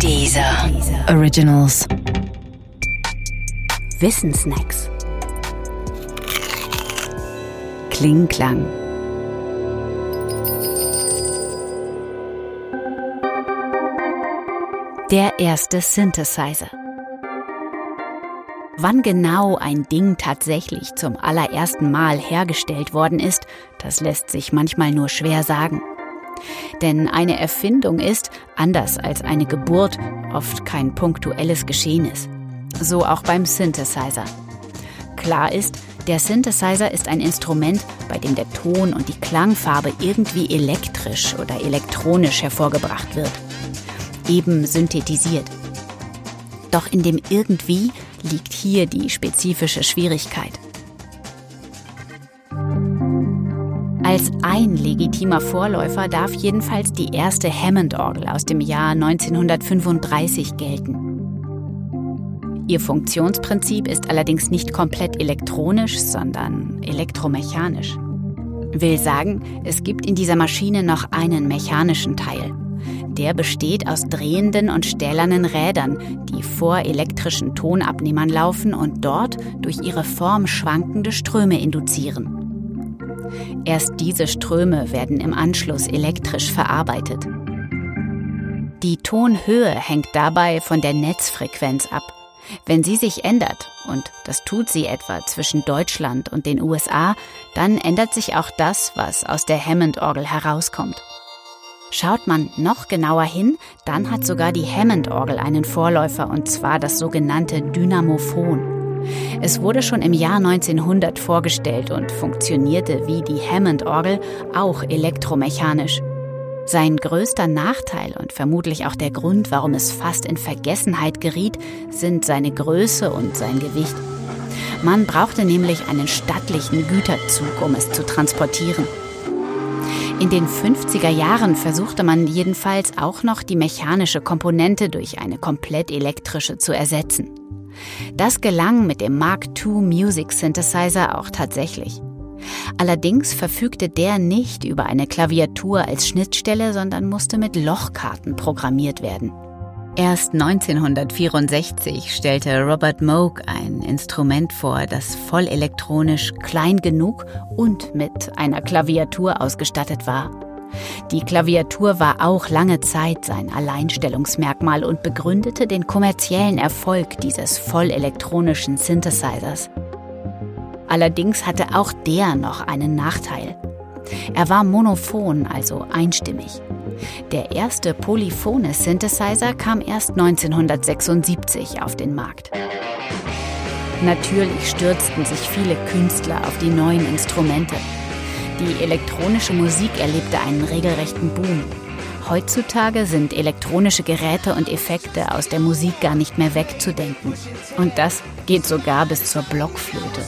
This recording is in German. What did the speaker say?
Dieser Originals. Wissensnacks. Klingklang. Der erste Synthesizer. Wann genau ein Ding tatsächlich zum allerersten Mal hergestellt worden ist, das lässt sich manchmal nur schwer sagen. Denn eine Erfindung ist, anders als eine Geburt, oft kein punktuelles Geschehnis. So auch beim Synthesizer. Klar ist, der Synthesizer ist ein Instrument, bei dem der Ton und die Klangfarbe irgendwie elektrisch oder elektronisch hervorgebracht wird. Eben synthetisiert. Doch in dem irgendwie liegt hier die spezifische Schwierigkeit. Als ein legitimer Vorläufer darf jedenfalls die erste Hammond-Orgel aus dem Jahr 1935 gelten. Ihr Funktionsprinzip ist allerdings nicht komplett elektronisch, sondern elektromechanisch. Will sagen, es gibt in dieser Maschine noch einen mechanischen Teil. Der besteht aus drehenden und stählernen Rädern, die vor elektrischen Tonabnehmern laufen und dort durch ihre Form schwankende Ströme induzieren. Erst diese Ströme werden im Anschluss elektrisch verarbeitet. Die Tonhöhe hängt dabei von der Netzfrequenz ab. Wenn sie sich ändert, und das tut sie etwa zwischen Deutschland und den USA, dann ändert sich auch das, was aus der Hammond-Orgel herauskommt. Schaut man noch genauer hin, dann hat sogar die Hammond-Orgel einen Vorläufer, und zwar das sogenannte Dynamophon. Es wurde schon im Jahr 1900 vorgestellt und funktionierte wie die Hammond-Orgel auch elektromechanisch. Sein größter Nachteil und vermutlich auch der Grund, warum es fast in Vergessenheit geriet, sind seine Größe und sein Gewicht. Man brauchte nämlich einen stattlichen Güterzug, um es zu transportieren. In den 50er Jahren versuchte man jedenfalls auch noch die mechanische Komponente durch eine komplett elektrische zu ersetzen. Das gelang mit dem Mark II Music Synthesizer auch tatsächlich. Allerdings verfügte der nicht über eine Klaviatur als Schnittstelle, sondern musste mit Lochkarten programmiert werden. Erst 1964 stellte Robert Moog ein Instrument vor, das vollelektronisch klein genug und mit einer Klaviatur ausgestattet war. Die Klaviatur war auch lange Zeit sein Alleinstellungsmerkmal und begründete den kommerziellen Erfolg dieses vollelektronischen Synthesizers. Allerdings hatte auch der noch einen Nachteil. Er war monophon, also einstimmig. Der erste polyphone Synthesizer kam erst 1976 auf den Markt. Natürlich stürzten sich viele Künstler auf die neuen Instrumente. Die elektronische Musik erlebte einen regelrechten Boom. Heutzutage sind elektronische Geräte und Effekte aus der Musik gar nicht mehr wegzudenken. Und das geht sogar bis zur Blockflöte.